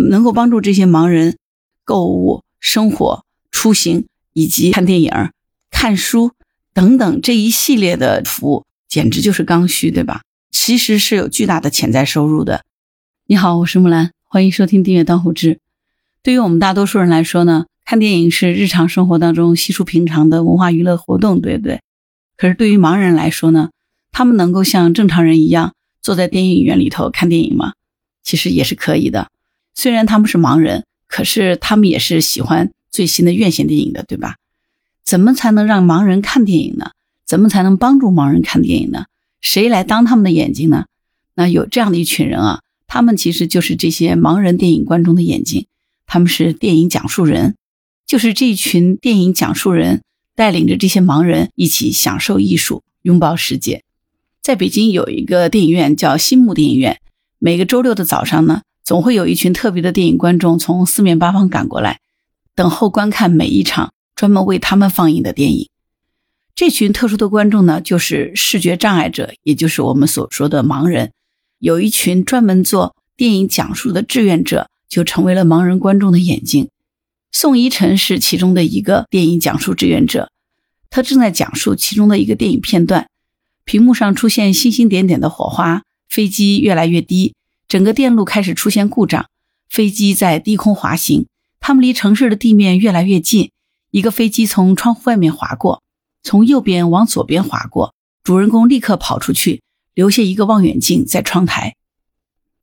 能够帮助这些盲人购物、生活、出行以及看电影、看书等等这一系列的服务，简直就是刚需，对吧？其实是有巨大的潜在收入的。你好，我是木兰，欢迎收听订阅当户知。对于我们大多数人来说呢，看电影是日常生活当中稀疏平常的文化娱乐活动，对不对？可是对于盲人来说呢，他们能够像正常人一样坐在电影院里头看电影吗？其实也是可以的。虽然他们是盲人，可是他们也是喜欢最新的院线电影的，对吧？怎么才能让盲人看电影呢？怎么才能帮助盲人看电影呢？谁来当他们的眼睛呢？那有这样的一群人啊，他们其实就是这些盲人电影观众的眼睛。他们是电影讲述人，就是这群电影讲述人带领着这些盲人一起享受艺术，拥抱世界。在北京有一个电影院叫新木电影院，每个周六的早上呢，总会有一群特别的电影观众从四面八方赶过来，等候观看每一场专门为他们放映的电影。这群特殊的观众呢，就是视觉障碍者，也就是我们所说的盲人。有一群专门做电影讲述的志愿者。就成为了盲人观众的眼睛。宋一晨是其中的一个电影讲述志愿者，他正在讲述其中的一个电影片段。屏幕上出现星星点点的火花，飞机越来越低，整个电路开始出现故障，飞机在低空滑行。他们离城市的地面越来越近，一个飞机从窗户外面划过，从右边往左边划过。主人公立刻跑出去，留下一个望远镜在窗台。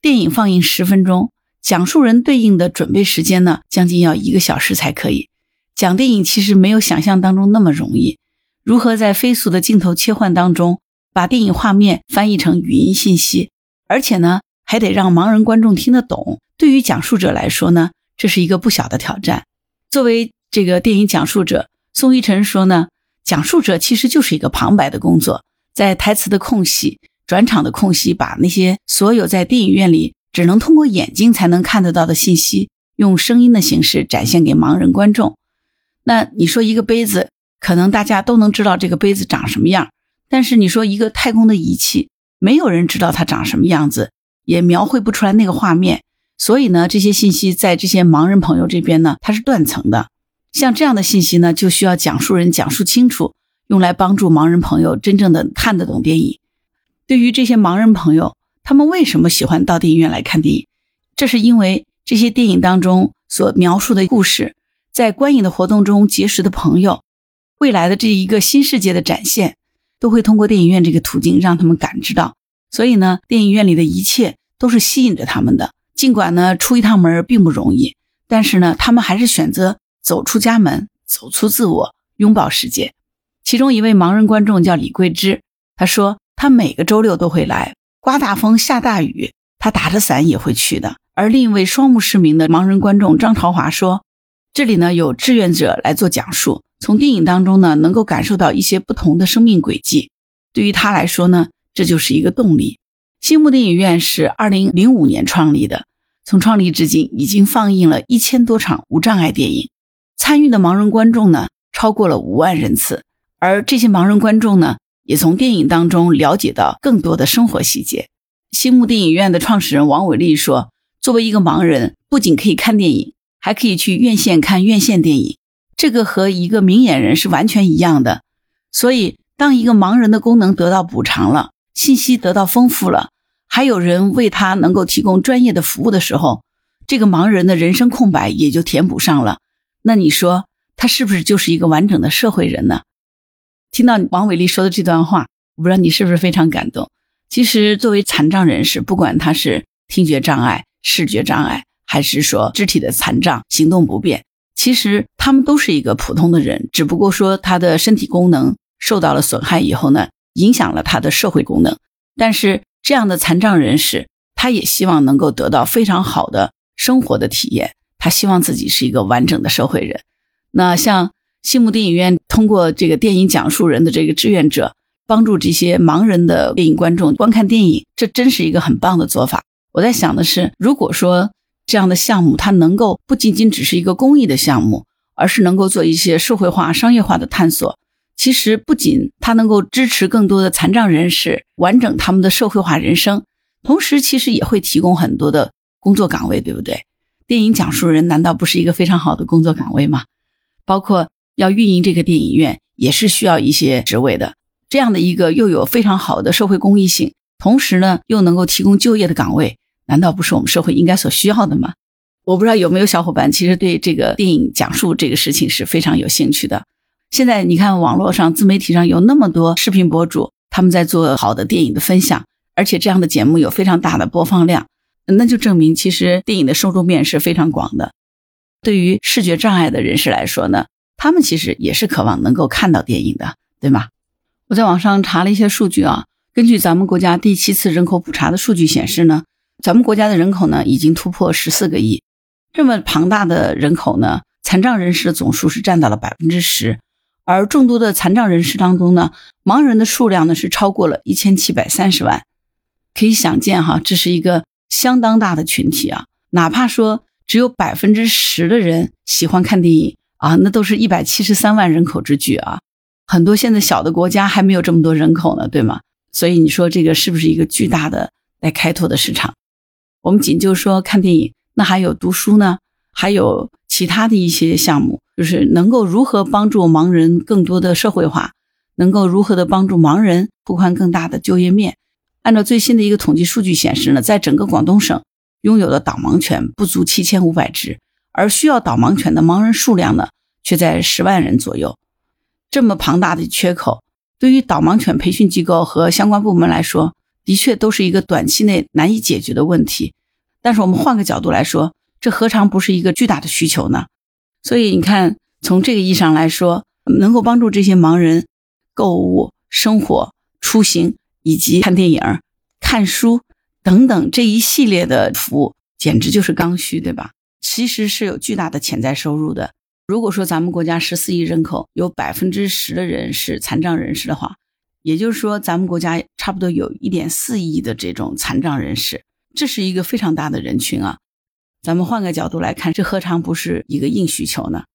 电影放映十分钟。讲述人对应的准备时间呢，将近要一个小时才可以。讲电影其实没有想象当中那么容易。如何在飞速的镜头切换当中，把电影画面翻译成语音信息，而且呢，还得让盲人观众听得懂。对于讲述者来说呢，这是一个不小的挑战。作为这个电影讲述者，宋一晨说呢，讲述者其实就是一个旁白的工作，在台词的空隙、转场的空隙，把那些所有在电影院里。只能通过眼睛才能看得到的信息，用声音的形式展现给盲人观众。那你说一个杯子，可能大家都能知道这个杯子长什么样，但是你说一个太空的仪器，没有人知道它长什么样子，也描绘不出来那个画面。所以呢，这些信息在这些盲人朋友这边呢，它是断层的。像这样的信息呢，就需要讲述人讲述清楚，用来帮助盲人朋友真正的看得懂电影。对于这些盲人朋友。他们为什么喜欢到电影院来看电影？这是因为这些电影当中所描述的故事，在观影的活动中结识的朋友，未来的这一个新世界的展现，都会通过电影院这个途径让他们感知到。所以呢，电影院里的一切都是吸引着他们的。尽管呢，出一趟门并不容易，但是呢，他们还是选择走出家门，走出自我，拥抱世界。其中一位盲人观众叫李桂芝，他说他每个周六都会来。刮大风下大雨，他打着伞也会去的。而另一位双目失明的盲人观众张朝华说：“这里呢有志愿者来做讲述，从电影当中呢能够感受到一些不同的生命轨迹。对于他来说呢，这就是一个动力。”新木电影院是二零零五年创立的，从创立至今已经放映了一千多场无障碍电影，参与的盲人观众呢超过了五万人次。而这些盲人观众呢。也从电影当中了解到更多的生活细节。新木电影院的创始人王伟丽说：“作为一个盲人，不仅可以看电影，还可以去院线看院线电影，这个和一个明眼人是完全一样的。所以，当一个盲人的功能得到补偿了，信息得到丰富了，还有人为他能够提供专业的服务的时候，这个盲人的人生空白也就填补上了。那你说，他是不是就是一个完整的社会人呢？”听到王伟丽说的这段话，我不知道你是不是非常感动。其实，作为残障人士，不管他是听觉障碍、视觉障碍，还是说肢体的残障、行动不便，其实他们都是一个普通的人，只不过说他的身体功能受到了损害以后呢，影响了他的社会功能。但是，这样的残障人士，他也希望能够得到非常好的生活的体验，他希望自己是一个完整的社会人。那像。新木电影院通过这个电影讲述人的这个志愿者，帮助这些盲人的电影观众观看电影，这真是一个很棒的做法。我在想的是，如果说这样的项目它能够不仅仅只是一个公益的项目，而是能够做一些社会化、商业化的探索，其实不仅它能够支持更多的残障人士完整他们的社会化人生，同时其实也会提供很多的工作岗位，对不对？电影讲述人难道不是一个非常好的工作岗位吗？包括要运营这个电影院，也是需要一些职位的。这样的一个又有非常好的社会公益性，同时呢又能够提供就业的岗位，难道不是我们社会应该所需要的吗？我不知道有没有小伙伴其实对这个电影讲述这个事情是非常有兴趣的。现在你看网络上自媒体上有那么多视频博主，他们在做好的电影的分享，而且这样的节目有非常大的播放量。那就证明，其实电影的受众面是非常广的。对于视觉障碍的人士来说呢，他们其实也是渴望能够看到电影的，对吗？我在网上查了一些数据啊，根据咱们国家第七次人口普查的数据显示呢，咱们国家的人口呢已经突破十四个亿。这么庞大的人口呢，残障人士的总数是占到了百分之十，而众多的残障人士当中呢，盲人的数量呢是超过了一千七百三十万。可以想见哈，这是一个。相当大的群体啊，哪怕说只有百分之十的人喜欢看电影啊，那都是一百七十三万人口之巨啊。很多现在小的国家还没有这么多人口呢，对吗？所以你说这个是不是一个巨大的待开拓的市场？我们仅就说看电影，那还有读书呢，还有其他的一些项目，就是能够如何帮助盲人更多的社会化，能够如何的帮助盲人拓宽更大的就业面。按照最新的一个统计数据显示呢，在整个广东省拥有的导盲犬不足七千五百只，而需要导盲犬的盲人数量呢，却在十万人左右。这么庞大的缺口，对于导盲犬培训机构和相关部门来说，的确都是一个短期内难以解决的问题。但是我们换个角度来说，这何尝不是一个巨大的需求呢？所以你看，从这个意义上来说，能够帮助这些盲人购物、生活、出行。以及看电影、看书等等这一系列的服务，简直就是刚需，对吧？其实是有巨大的潜在收入的。如果说咱们国家十四亿人口有百分之十的人是残障人士的话，也就是说咱们国家差不多有一点四亿的这种残障人士，这是一个非常大的人群啊。咱们换个角度来看，这何尝不是一个硬需求呢？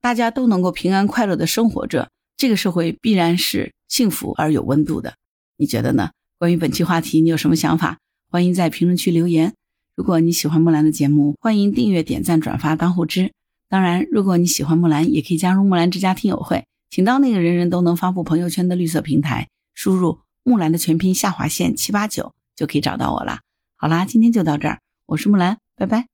大家都能够平安快乐的生活着，这个社会必然是幸福而有温度的。你觉得呢？关于本期话题，你有什么想法？欢迎在评论区留言。如果你喜欢木兰的节目，欢迎订阅、点赞、转发、当护知。当然，如果你喜欢木兰，也可以加入木兰之家听友会，请到那个人人都能发布朋友圈的绿色平台，输入木兰的全拼下划线七八九，就可以找到我了。好啦，今天就到这儿，我是木兰，拜拜。